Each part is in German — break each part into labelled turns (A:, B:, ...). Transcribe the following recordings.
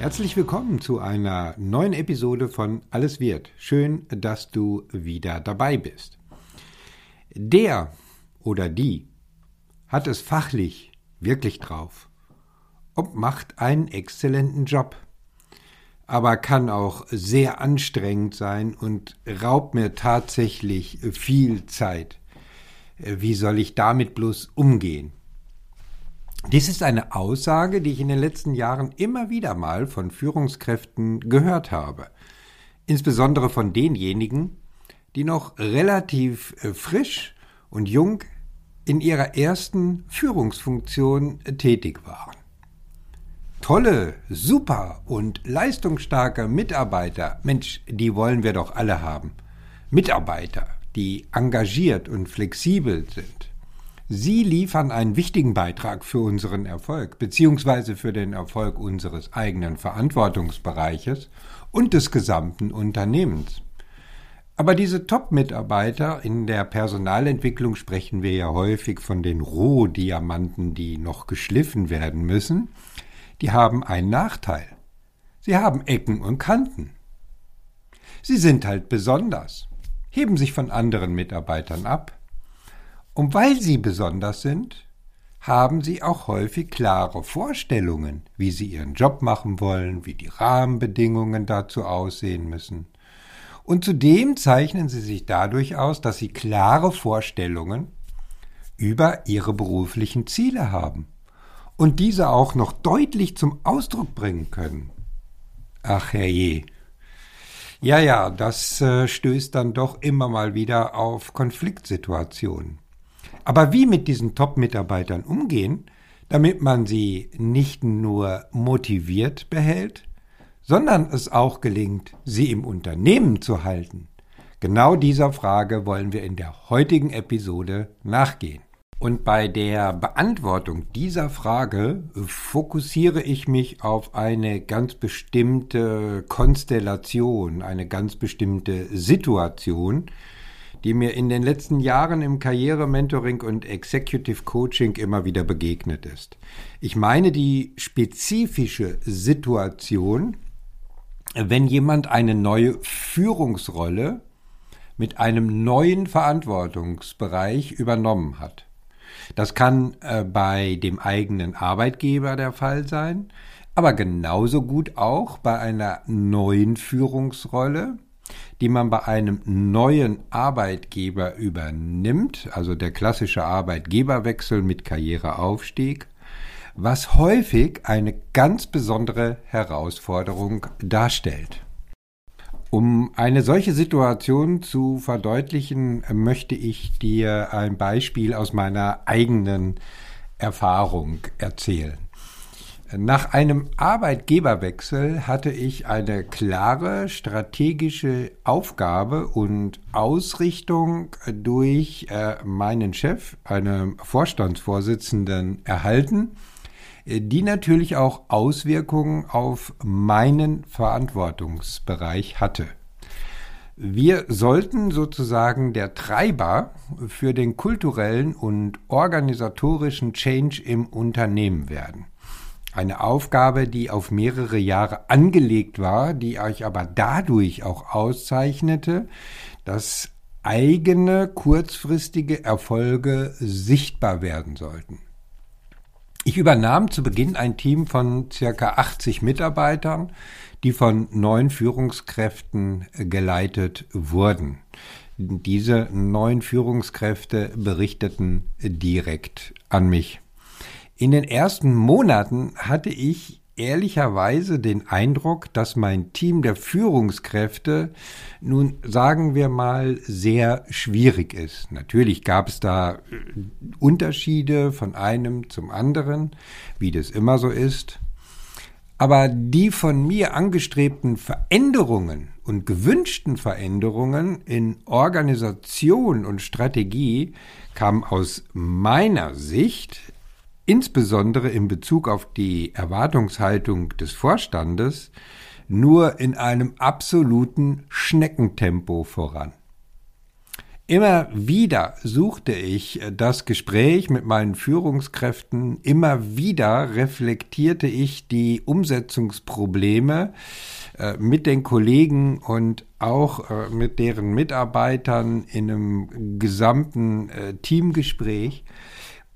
A: Herzlich willkommen zu einer neuen Episode von Alles wird. Schön, dass du wieder dabei bist. Der oder die hat es fachlich wirklich drauf und macht einen exzellenten Job, aber kann auch sehr anstrengend sein und raubt mir tatsächlich viel Zeit. Wie soll ich damit bloß umgehen? Dies ist eine Aussage, die ich in den letzten Jahren immer wieder mal von Führungskräften gehört habe. Insbesondere von denjenigen, die noch relativ äh, frisch und jung in ihrer ersten Führungsfunktion tätig waren. Tolle, super und leistungsstarke Mitarbeiter, Mensch, die wollen wir doch alle haben. Mitarbeiter, die engagiert und flexibel sind, Sie liefern einen wichtigen Beitrag für unseren Erfolg, beziehungsweise für den Erfolg unseres eigenen Verantwortungsbereiches und des gesamten Unternehmens. Aber diese Top-Mitarbeiter in der Personalentwicklung sprechen wir ja häufig von den Rohdiamanten, die noch geschliffen werden müssen, die haben einen Nachteil. Sie haben Ecken und Kanten. Sie sind halt besonders, heben sich von anderen Mitarbeitern ab, und weil sie besonders sind, haben sie auch häufig klare Vorstellungen, wie sie ihren Job machen wollen, wie die Rahmenbedingungen dazu aussehen müssen. Und zudem zeichnen sie sich dadurch aus, dass sie klare Vorstellungen über ihre beruflichen Ziele haben und diese auch noch deutlich zum Ausdruck bringen können. Ach herrje. Ja, ja, das äh, stößt dann doch immer mal wieder auf Konfliktsituationen. Aber wie mit diesen Top-Mitarbeitern umgehen, damit man sie nicht nur motiviert behält, sondern es auch gelingt, sie im Unternehmen zu halten? Genau dieser Frage wollen wir in der heutigen Episode nachgehen. Und bei der Beantwortung dieser Frage fokussiere ich mich auf eine ganz bestimmte Konstellation, eine ganz bestimmte Situation, die mir in den letzten Jahren im Karrierementoring und Executive Coaching immer wieder begegnet ist. Ich meine die spezifische Situation, wenn jemand eine neue Führungsrolle mit einem neuen Verantwortungsbereich übernommen hat. Das kann äh, bei dem eigenen Arbeitgeber der Fall sein, aber genauso gut auch bei einer neuen Führungsrolle die man bei einem neuen Arbeitgeber übernimmt, also der klassische Arbeitgeberwechsel mit Karriereaufstieg, was häufig eine ganz besondere Herausforderung darstellt. Um eine solche Situation zu verdeutlichen, möchte ich dir ein Beispiel aus meiner eigenen Erfahrung erzählen. Nach einem Arbeitgeberwechsel hatte ich eine klare strategische Aufgabe und Ausrichtung durch äh, meinen Chef, einem Vorstandsvorsitzenden, erhalten, die natürlich auch Auswirkungen auf meinen Verantwortungsbereich hatte. Wir sollten sozusagen der Treiber für den kulturellen und organisatorischen Change im Unternehmen werden. Eine Aufgabe, die auf mehrere Jahre angelegt war, die euch aber dadurch auch auszeichnete, dass eigene kurzfristige Erfolge sichtbar werden sollten. Ich übernahm zu Beginn ein Team von circa 80 Mitarbeitern, die von neun Führungskräften geleitet wurden. Diese neun Führungskräfte berichteten direkt an mich. In den ersten Monaten hatte ich ehrlicherweise den Eindruck, dass mein Team der Führungskräfte nun sagen wir mal sehr schwierig ist. Natürlich gab es da äh, Unterschiede von einem zum anderen, wie das immer so ist. Aber die von mir angestrebten Veränderungen und gewünschten Veränderungen in Organisation und Strategie kamen aus meiner Sicht insbesondere in Bezug auf die Erwartungshaltung des Vorstandes nur in einem absoluten Schneckentempo voran. Immer wieder suchte ich das Gespräch mit meinen Führungskräften, immer wieder reflektierte ich die Umsetzungsprobleme äh, mit den Kollegen und auch äh, mit deren Mitarbeitern in einem gesamten äh, Teamgespräch.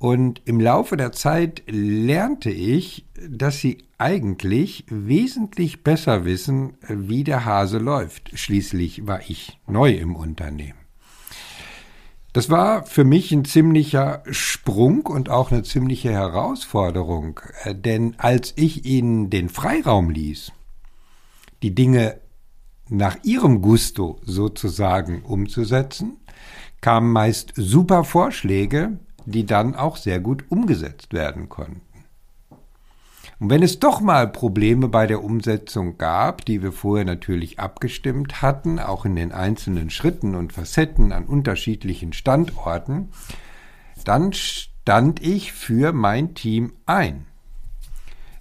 A: Und im Laufe der Zeit lernte ich, dass sie eigentlich wesentlich besser wissen, wie der Hase läuft. Schließlich war ich neu im Unternehmen. Das war für mich ein ziemlicher Sprung und auch eine ziemliche Herausforderung, denn als ich ihnen den Freiraum ließ, die Dinge nach ihrem Gusto sozusagen umzusetzen, kamen meist super Vorschläge, die dann auch sehr gut umgesetzt werden konnten. Und wenn es doch mal Probleme bei der Umsetzung gab, die wir vorher natürlich abgestimmt hatten, auch in den einzelnen Schritten und Facetten an unterschiedlichen Standorten, dann stand ich für mein Team ein.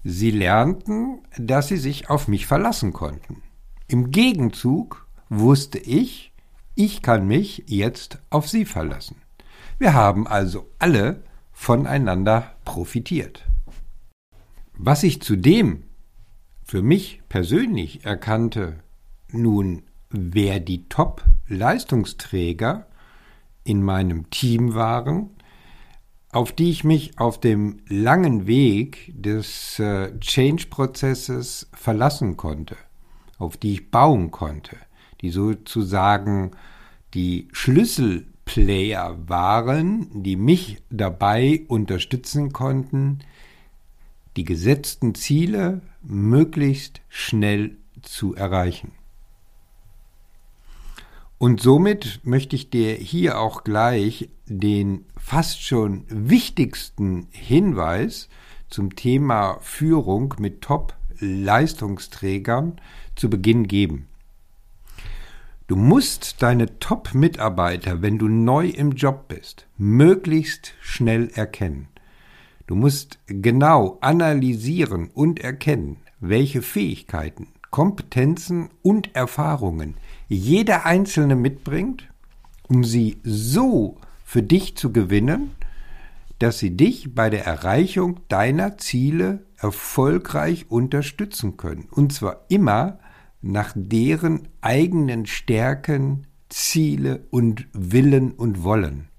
A: Sie lernten, dass sie sich auf mich verlassen konnten. Im Gegenzug wusste ich, ich kann mich jetzt auf sie verlassen. Wir haben also alle voneinander profitiert. Was ich zudem für mich persönlich erkannte, nun, wer die Top-Leistungsträger in meinem Team waren, auf die ich mich auf dem langen Weg des äh, Change-Prozesses verlassen konnte, auf die ich bauen konnte, die sozusagen die Schlüsselplayer waren, die mich dabei unterstützen konnten, die gesetzten Ziele möglichst schnell zu erreichen. Und somit möchte ich dir hier auch gleich den fast schon wichtigsten Hinweis zum Thema Führung mit Top-Leistungsträgern zu Beginn geben. Du musst deine Top-Mitarbeiter, wenn du neu im Job bist, möglichst schnell erkennen. Du musst genau analysieren und erkennen, welche Fähigkeiten, Kompetenzen und Erfahrungen jeder Einzelne mitbringt, um sie so für dich zu gewinnen, dass sie dich bei der Erreichung deiner Ziele erfolgreich unterstützen können. Und zwar immer nach deren eigenen Stärken, Ziele und Willen und Wollen.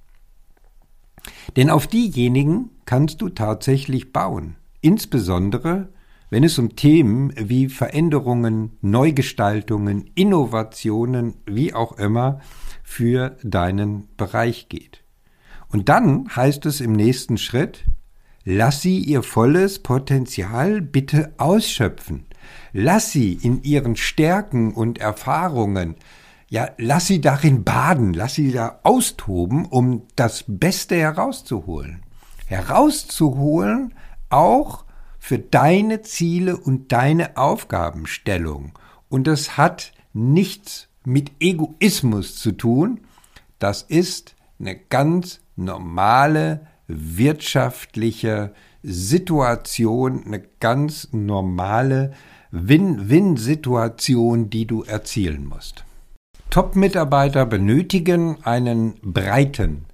A: Denn auf diejenigen kannst du tatsächlich bauen, insbesondere wenn es um Themen wie Veränderungen, Neugestaltungen, Innovationen, wie auch immer, für deinen Bereich geht. Und dann heißt es im nächsten Schritt, lass sie ihr volles Potenzial bitte ausschöpfen. Lass sie in ihren Stärken und Erfahrungen ja, lass sie darin baden, lass sie da austoben, um das Beste herauszuholen. Herauszuholen auch für deine Ziele und deine Aufgabenstellung. Und das hat nichts mit Egoismus zu tun. Das ist eine ganz normale wirtschaftliche Situation, eine ganz normale Win-Win-Situation, die du erzielen musst. Top-Mitarbeiter benötigen einen breiten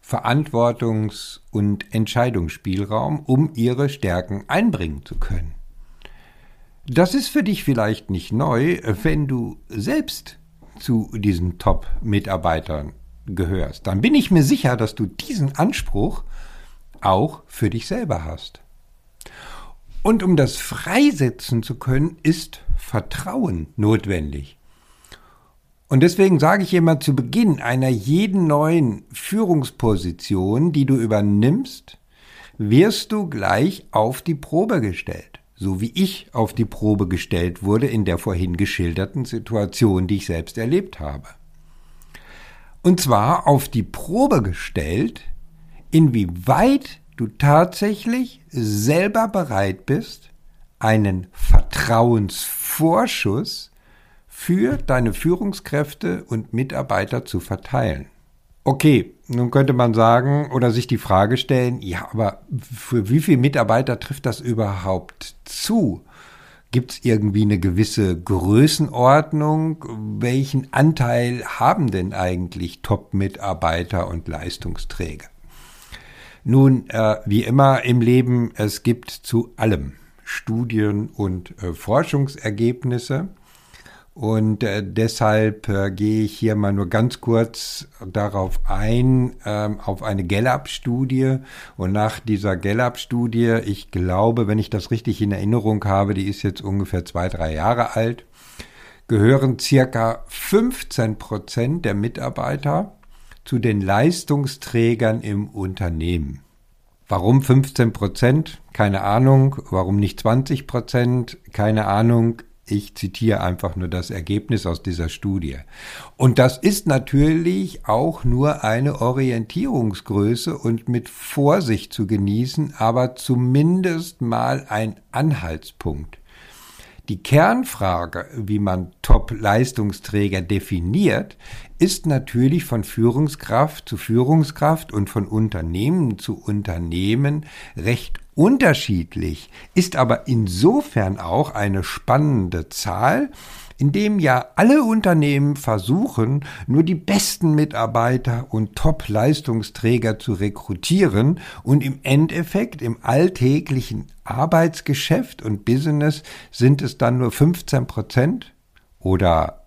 A: Verantwortungs- und Entscheidungsspielraum, um ihre Stärken einbringen zu können. Das ist für dich vielleicht nicht neu, wenn du selbst zu diesen Top-Mitarbeitern gehörst. Dann bin ich mir sicher, dass du diesen Anspruch auch für dich selber hast. Und um das freisetzen zu können, ist Vertrauen notwendig. Und deswegen sage ich immer zu Beginn einer jeden neuen Führungsposition, die du übernimmst, wirst du gleich auf die Probe gestellt. So wie ich auf die Probe gestellt wurde in der vorhin geschilderten Situation, die ich selbst erlebt habe. Und zwar auf die Probe gestellt, inwieweit du tatsächlich selber bereit bist, einen Vertrauensvorschuss für deine Führungskräfte und Mitarbeiter zu verteilen. Okay, nun könnte man sagen oder sich die Frage stellen, ja, aber für wie viele Mitarbeiter trifft das überhaupt zu? Gibt es irgendwie eine gewisse Größenordnung? Welchen Anteil haben denn eigentlich Top-Mitarbeiter und Leistungsträger? Nun, äh, wie immer im Leben, es gibt zu allem Studien und äh, Forschungsergebnisse. Und äh, deshalb äh, gehe ich hier mal nur ganz kurz darauf ein, ähm, auf eine Gallup-Studie. Und nach dieser Gallup-Studie, ich glaube, wenn ich das richtig in Erinnerung habe, die ist jetzt ungefähr zwei, drei Jahre alt, gehören circa 15 Prozent der Mitarbeiter zu den Leistungsträgern im Unternehmen. Warum 15 Prozent? Keine Ahnung. Warum nicht 20 Prozent? Keine Ahnung. Ich zitiere einfach nur das Ergebnis aus dieser Studie. Und das ist natürlich auch nur eine Orientierungsgröße und mit Vorsicht zu genießen, aber zumindest mal ein Anhaltspunkt. Die Kernfrage, wie man Top-Leistungsträger definiert, ist natürlich von Führungskraft zu Führungskraft und von Unternehmen zu Unternehmen recht unterschiedlich, ist aber insofern auch eine spannende Zahl, indem ja alle Unternehmen versuchen, nur die besten Mitarbeiter und Top-Leistungsträger zu rekrutieren und im Endeffekt im alltäglichen Arbeitsgeschäft und Business sind es dann nur 15 Prozent oder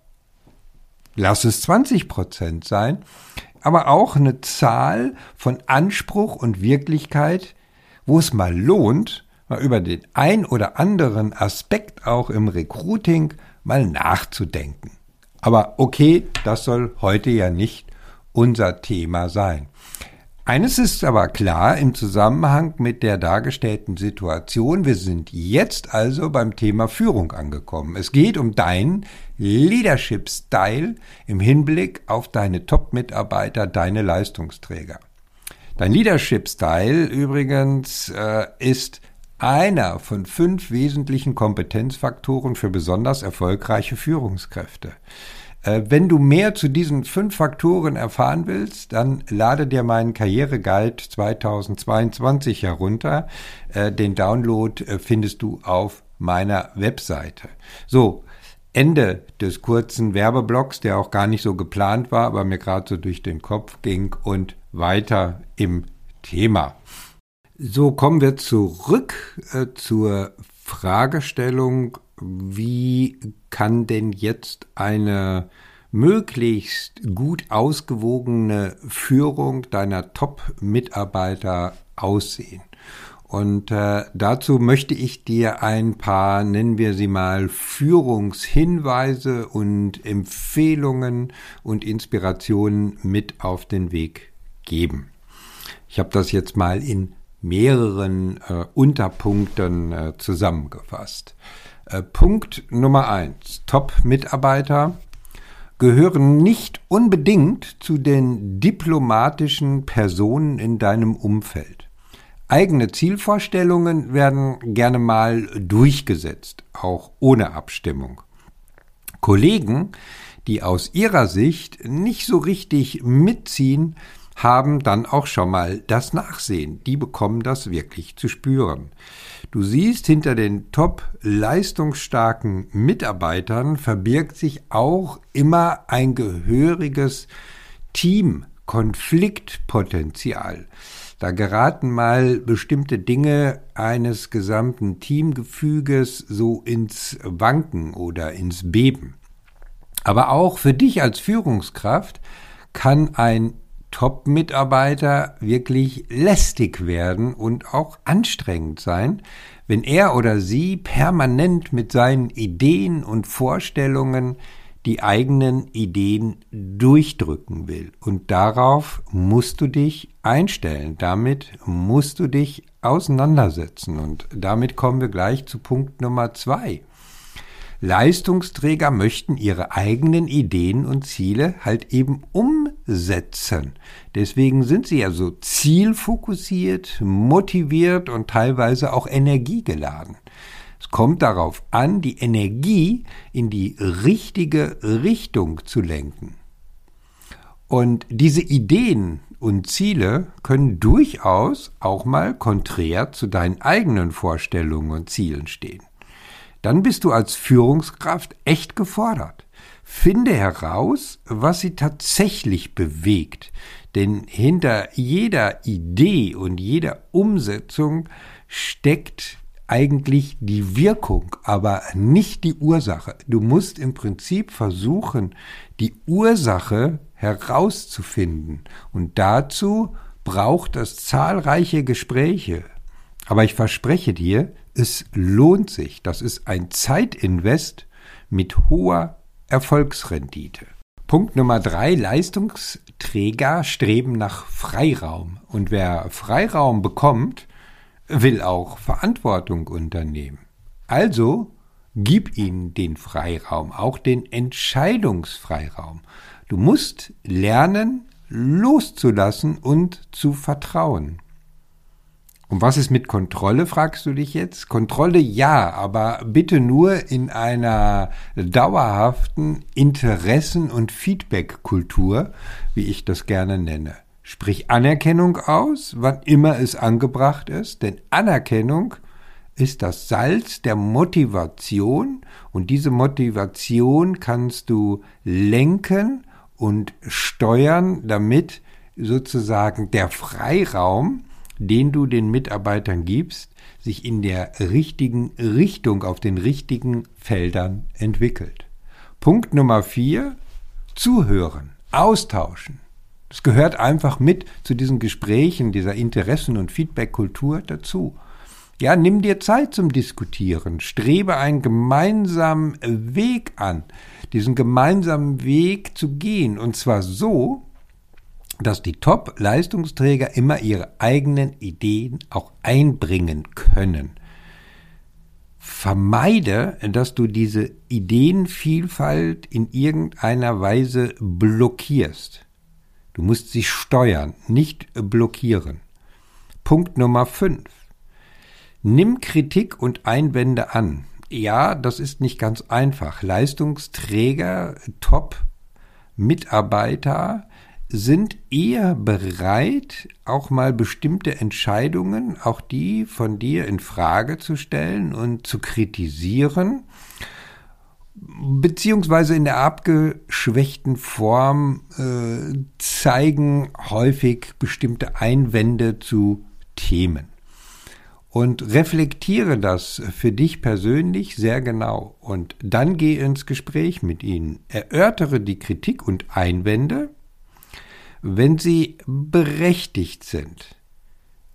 A: lass es 20 Prozent sein, aber auch eine Zahl von Anspruch und Wirklichkeit, wo es mal lohnt, mal über den ein oder anderen Aspekt auch im Recruiting mal nachzudenken. Aber okay, das soll heute ja nicht unser Thema sein. Eines ist aber klar im Zusammenhang mit der dargestellten Situation. Wir sind jetzt also beim Thema Führung angekommen. Es geht um deinen Leadership Style im Hinblick auf deine Top-Mitarbeiter, deine Leistungsträger. Dein Leadership Style übrigens äh, ist einer von fünf wesentlichen Kompetenzfaktoren für besonders erfolgreiche Führungskräfte. Äh, wenn du mehr zu diesen fünf Faktoren erfahren willst, dann lade dir meinen Karriereguide 2022 herunter. Äh, den Download äh, findest du auf meiner Webseite. So, Ende des kurzen Werbeblocks, der auch gar nicht so geplant war, aber mir gerade so durch den Kopf ging und weiter im Thema. So kommen wir zurück äh, zur Fragestellung, wie kann denn jetzt eine möglichst gut ausgewogene Führung deiner Top-Mitarbeiter aussehen? Und äh, dazu möchte ich dir ein paar, nennen wir sie mal, Führungshinweise und Empfehlungen und Inspirationen mit auf den Weg geben. Ich habe das jetzt mal in mehreren äh, Unterpunkten äh, zusammengefasst. Äh, Punkt Nummer eins. Top-Mitarbeiter gehören nicht unbedingt zu den diplomatischen Personen in deinem Umfeld. Eigene Zielvorstellungen werden gerne mal durchgesetzt, auch ohne Abstimmung. Kollegen, die aus ihrer Sicht nicht so richtig mitziehen, haben dann auch schon mal das Nachsehen. Die bekommen das wirklich zu spüren. Du siehst, hinter den top leistungsstarken Mitarbeitern verbirgt sich auch immer ein gehöriges Team, Konfliktpotenzial. Da geraten mal bestimmte Dinge eines gesamten Teamgefüges so ins Wanken oder ins Beben. Aber auch für dich als Führungskraft kann ein Top-Mitarbeiter wirklich lästig werden und auch anstrengend sein, wenn er oder sie permanent mit seinen Ideen und Vorstellungen die eigenen Ideen durchdrücken will. Und darauf musst du dich einstellen, damit musst du dich auseinandersetzen. Und damit kommen wir gleich zu Punkt Nummer zwei. Leistungsträger möchten ihre eigenen Ideen und Ziele halt eben umsetzen. Deswegen sind sie ja so zielfokussiert, motiviert und teilweise auch energiegeladen. Es kommt darauf an, die Energie in die richtige Richtung zu lenken. Und diese Ideen und Ziele können durchaus auch mal konträr zu deinen eigenen Vorstellungen und Zielen stehen. Dann bist du als Führungskraft echt gefordert. Finde heraus, was sie tatsächlich bewegt, denn hinter jeder Idee und jeder Umsetzung steckt eigentlich die Wirkung, aber nicht die Ursache. Du musst im Prinzip versuchen, die Ursache herauszufinden. Und dazu braucht es zahlreiche Gespräche. Aber ich verspreche dir, es lohnt sich. Das ist ein Zeitinvest mit hoher Erfolgsrendite. Punkt Nummer drei, Leistungsträger streben nach Freiraum. Und wer Freiraum bekommt, will auch Verantwortung unternehmen. Also gib ihnen den Freiraum, auch den Entscheidungsfreiraum. Du musst lernen, loszulassen und zu vertrauen. Und was ist mit Kontrolle, fragst du dich jetzt? Kontrolle ja, aber bitte nur in einer dauerhaften Interessen- und Feedback-Kultur, wie ich das gerne nenne. Sprich Anerkennung aus, wann immer es angebracht ist, denn Anerkennung ist das Salz der Motivation und diese Motivation kannst du lenken und steuern, damit sozusagen der Freiraum, den du den Mitarbeitern gibst, sich in der richtigen Richtung auf den richtigen Feldern entwickelt. Punkt Nummer vier, zuhören, austauschen. Das gehört einfach mit zu diesen Gesprächen, dieser Interessen- und Feedback-Kultur dazu. Ja, nimm dir Zeit zum Diskutieren, strebe einen gemeinsamen Weg an, diesen gemeinsamen Weg zu gehen, und zwar so, dass die Top-Leistungsträger immer ihre eigenen Ideen auch einbringen können. Vermeide, dass du diese Ideenvielfalt in irgendeiner Weise blockierst. Du musst sie steuern, nicht blockieren. Punkt Nummer 5. Nimm Kritik und Einwände an. Ja, das ist nicht ganz einfach. Leistungsträger, Top-Mitarbeiter sind eher bereit, auch mal bestimmte Entscheidungen, auch die von dir in Frage zu stellen und zu kritisieren, beziehungsweise in der abgeschwächten Form äh, zeigen häufig bestimmte Einwände zu Themen und reflektiere das für dich persönlich sehr genau und dann geh ins Gespräch mit ihnen. Erörtere die Kritik und Einwände, wenn sie berechtigt sind,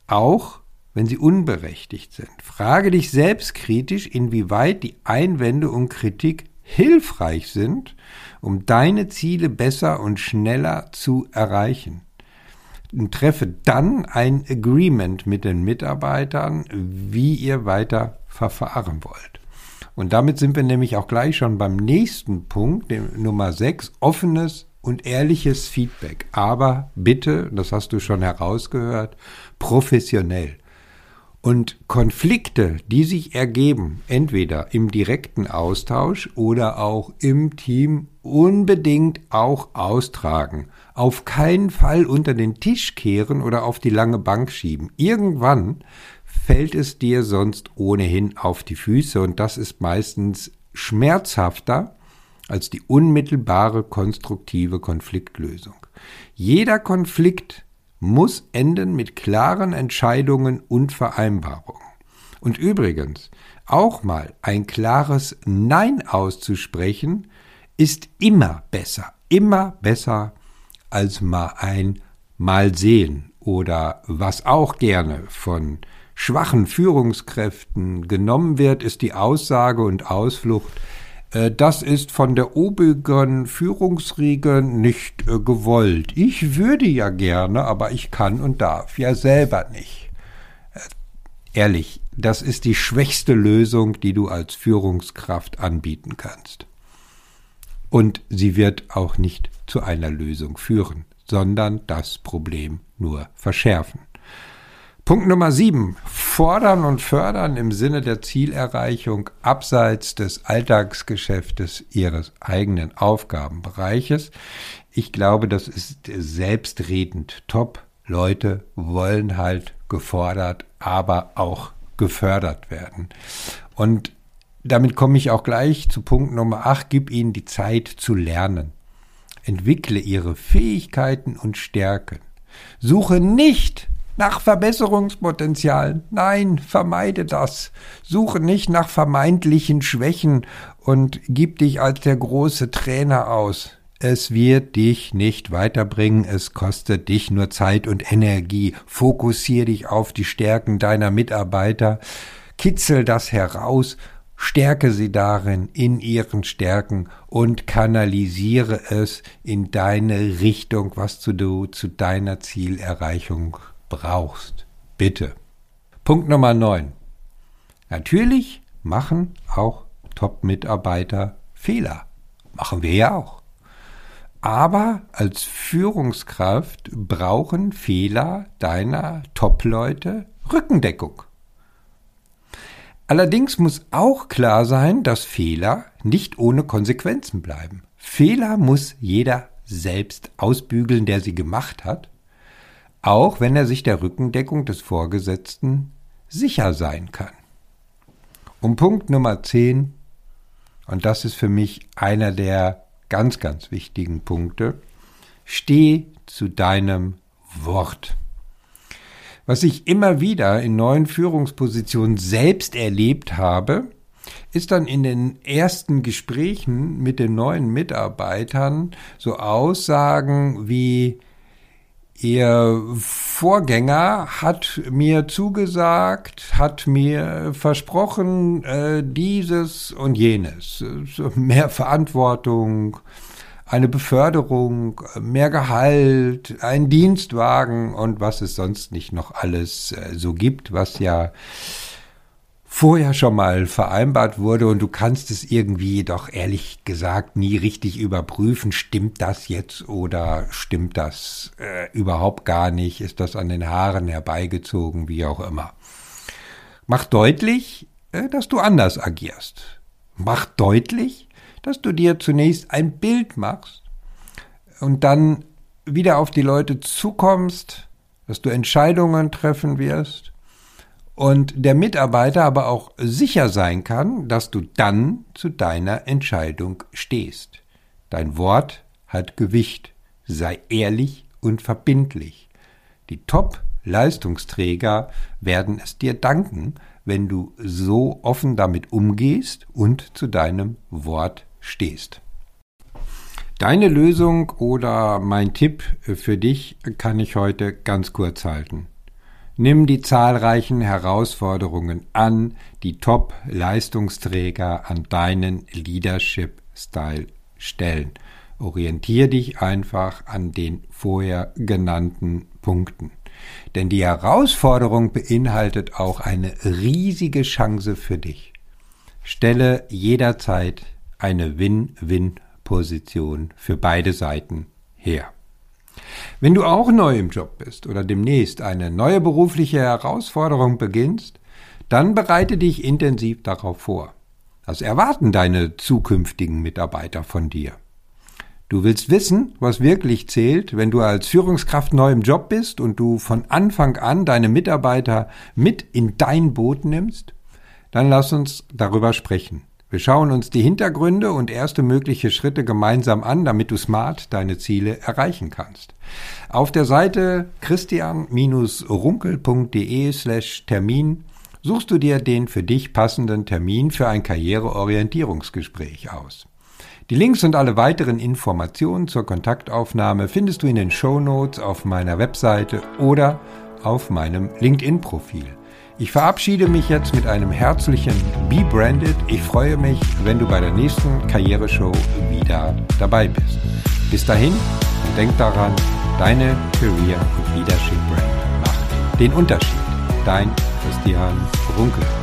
A: auch wenn sie unberechtigt sind. Frage dich selbstkritisch, inwieweit die Einwände und Kritik hilfreich sind, um deine Ziele besser und schneller zu erreichen und treffe dann ein Agreement mit den Mitarbeitern, wie ihr weiter verfahren wollt. Und damit sind wir nämlich auch gleich schon beim nächsten Punkt, dem Nummer 6, offenes und ehrliches Feedback. Aber bitte, das hast du schon herausgehört, professionell. Und Konflikte, die sich ergeben, entweder im direkten Austausch oder auch im Team, unbedingt auch austragen. Auf keinen Fall unter den Tisch kehren oder auf die lange Bank schieben. Irgendwann fällt es dir sonst ohnehin auf die Füße und das ist meistens schmerzhafter als die unmittelbare konstruktive Konfliktlösung. Jeder Konflikt muss enden mit klaren Entscheidungen und Vereinbarungen. Und übrigens, auch mal ein klares Nein auszusprechen, ist immer besser, immer besser als mal ein Mal sehen oder was auch gerne von schwachen Führungskräften genommen wird, ist die Aussage und Ausflucht, das ist von der obigen Führungsriege nicht äh, gewollt. Ich würde ja gerne, aber ich kann und darf ja selber nicht. Äh, ehrlich, das ist die schwächste Lösung, die du als Führungskraft anbieten kannst. Und sie wird auch nicht zu einer Lösung führen, sondern das Problem nur verschärfen. Punkt Nummer sieben. Fordern und fördern im Sinne der Zielerreichung abseits des Alltagsgeschäftes Ihres eigenen Aufgabenbereiches. Ich glaube, das ist selbstredend. Top Leute wollen halt gefordert, aber auch gefördert werden. Und damit komme ich auch gleich zu Punkt Nummer acht. Gib ihnen die Zeit zu lernen. Entwickle ihre Fähigkeiten und Stärken. Suche nicht nach Verbesserungspotenzialen. Nein, vermeide das. Suche nicht nach vermeintlichen Schwächen und gib dich als der große Trainer aus. Es wird dich nicht weiterbringen, es kostet dich nur Zeit und Energie. Fokussiere dich auf die Stärken deiner Mitarbeiter, kitzel das heraus, stärke sie darin in ihren Stärken und kanalisiere es in deine Richtung, was du zu deiner Zielerreichung brauchst. Bitte. Punkt Nummer 9. Natürlich machen auch Top-Mitarbeiter Fehler. Machen wir ja auch. Aber als Führungskraft brauchen Fehler deiner Top-Leute Rückendeckung. Allerdings muss auch klar sein, dass Fehler nicht ohne Konsequenzen bleiben. Fehler muss jeder selbst ausbügeln, der sie gemacht hat auch wenn er sich der Rückendeckung des Vorgesetzten sicher sein kann. Um Punkt Nummer 10, und das ist für mich einer der ganz, ganz wichtigen Punkte, steh zu deinem Wort. Was ich immer wieder in neuen Führungspositionen selbst erlebt habe, ist dann in den ersten Gesprächen mit den neuen Mitarbeitern so Aussagen wie Ihr Vorgänger hat mir zugesagt, hat mir versprochen, äh, dieses und jenes. Mehr Verantwortung, eine Beförderung, mehr Gehalt, ein Dienstwagen und was es sonst nicht noch alles äh, so gibt, was ja vorher schon mal vereinbart wurde und du kannst es irgendwie doch ehrlich gesagt nie richtig überprüfen, stimmt das jetzt oder stimmt das äh, überhaupt gar nicht, ist das an den Haaren herbeigezogen, wie auch immer. Mach deutlich, äh, dass du anders agierst. Mach deutlich, dass du dir zunächst ein Bild machst und dann wieder auf die Leute zukommst, dass du Entscheidungen treffen wirst und der Mitarbeiter aber auch sicher sein kann, dass du dann zu deiner Entscheidung stehst. Dein Wort hat Gewicht, sei ehrlich und verbindlich. Die Top-Leistungsträger werden es dir danken, wenn du so offen damit umgehst und zu deinem Wort stehst. Deine Lösung oder mein Tipp für dich kann ich heute ganz kurz halten. Nimm die zahlreichen Herausforderungen an, die Top-Leistungsträger an deinen Leadership-Style stellen. Orientier dich einfach an den vorher genannten Punkten. Denn die Herausforderung beinhaltet auch eine riesige Chance für dich. Stelle jederzeit eine Win-Win-Position für beide Seiten her. Wenn du auch neu im Job bist oder demnächst eine neue berufliche Herausforderung beginnst, dann bereite dich intensiv darauf vor. Das erwarten deine zukünftigen Mitarbeiter von dir. Du willst wissen, was wirklich zählt, wenn du als Führungskraft neu im Job bist und du von Anfang an deine Mitarbeiter mit in dein Boot nimmst? Dann lass uns darüber sprechen. Wir schauen uns die Hintergründe und erste mögliche Schritte gemeinsam an, damit du smart deine Ziele erreichen kannst. Auf der Seite christian-runkel.de slash Termin suchst du dir den für dich passenden Termin für ein Karriereorientierungsgespräch aus. Die Links und alle weiteren Informationen zur Kontaktaufnahme findest du in den Show Notes auf meiner Webseite oder auf meinem LinkedIn-Profil. Ich verabschiede mich jetzt mit einem herzlichen Be Branded. Ich freue mich, wenn du bei der nächsten Karriereshow wieder dabei bist. Bis dahin und denk daran, deine Career Leadership Brand macht den Unterschied. Dein Christian Runkel.